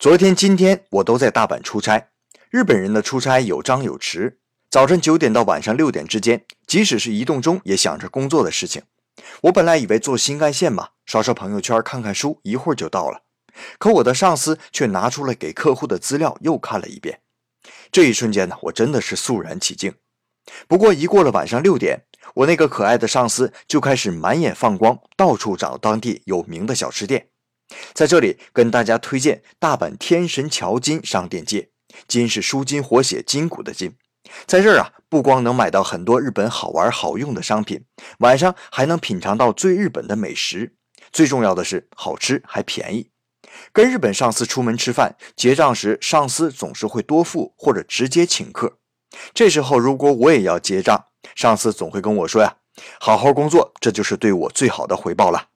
昨天、今天我都在大阪出差。日本人的出差有张有弛，早晨九点到晚上六点之间，即使是移动中也想着工作的事情。我本来以为坐新干线嘛，刷刷朋友圈、看看书，一会儿就到了。可我的上司却拿出了给客户的资料又看了一遍。这一瞬间呢，我真的是肃然起敬。不过一过了晚上六点，我那个可爱的上司就开始满眼放光，到处找当地有名的小吃店。在这里跟大家推荐大阪天神桥筋商店街，筋是舒筋活血筋骨的筋。在这儿啊，不光能买到很多日本好玩好用的商品，晚上还能品尝到最日本的美食。最重要的是好吃还便宜。跟日本上司出门吃饭，结账时上司总是会多付或者直接请客。这时候如果我也要结账，上司总会跟我说呀：“好好工作，这就是对我最好的回报了。”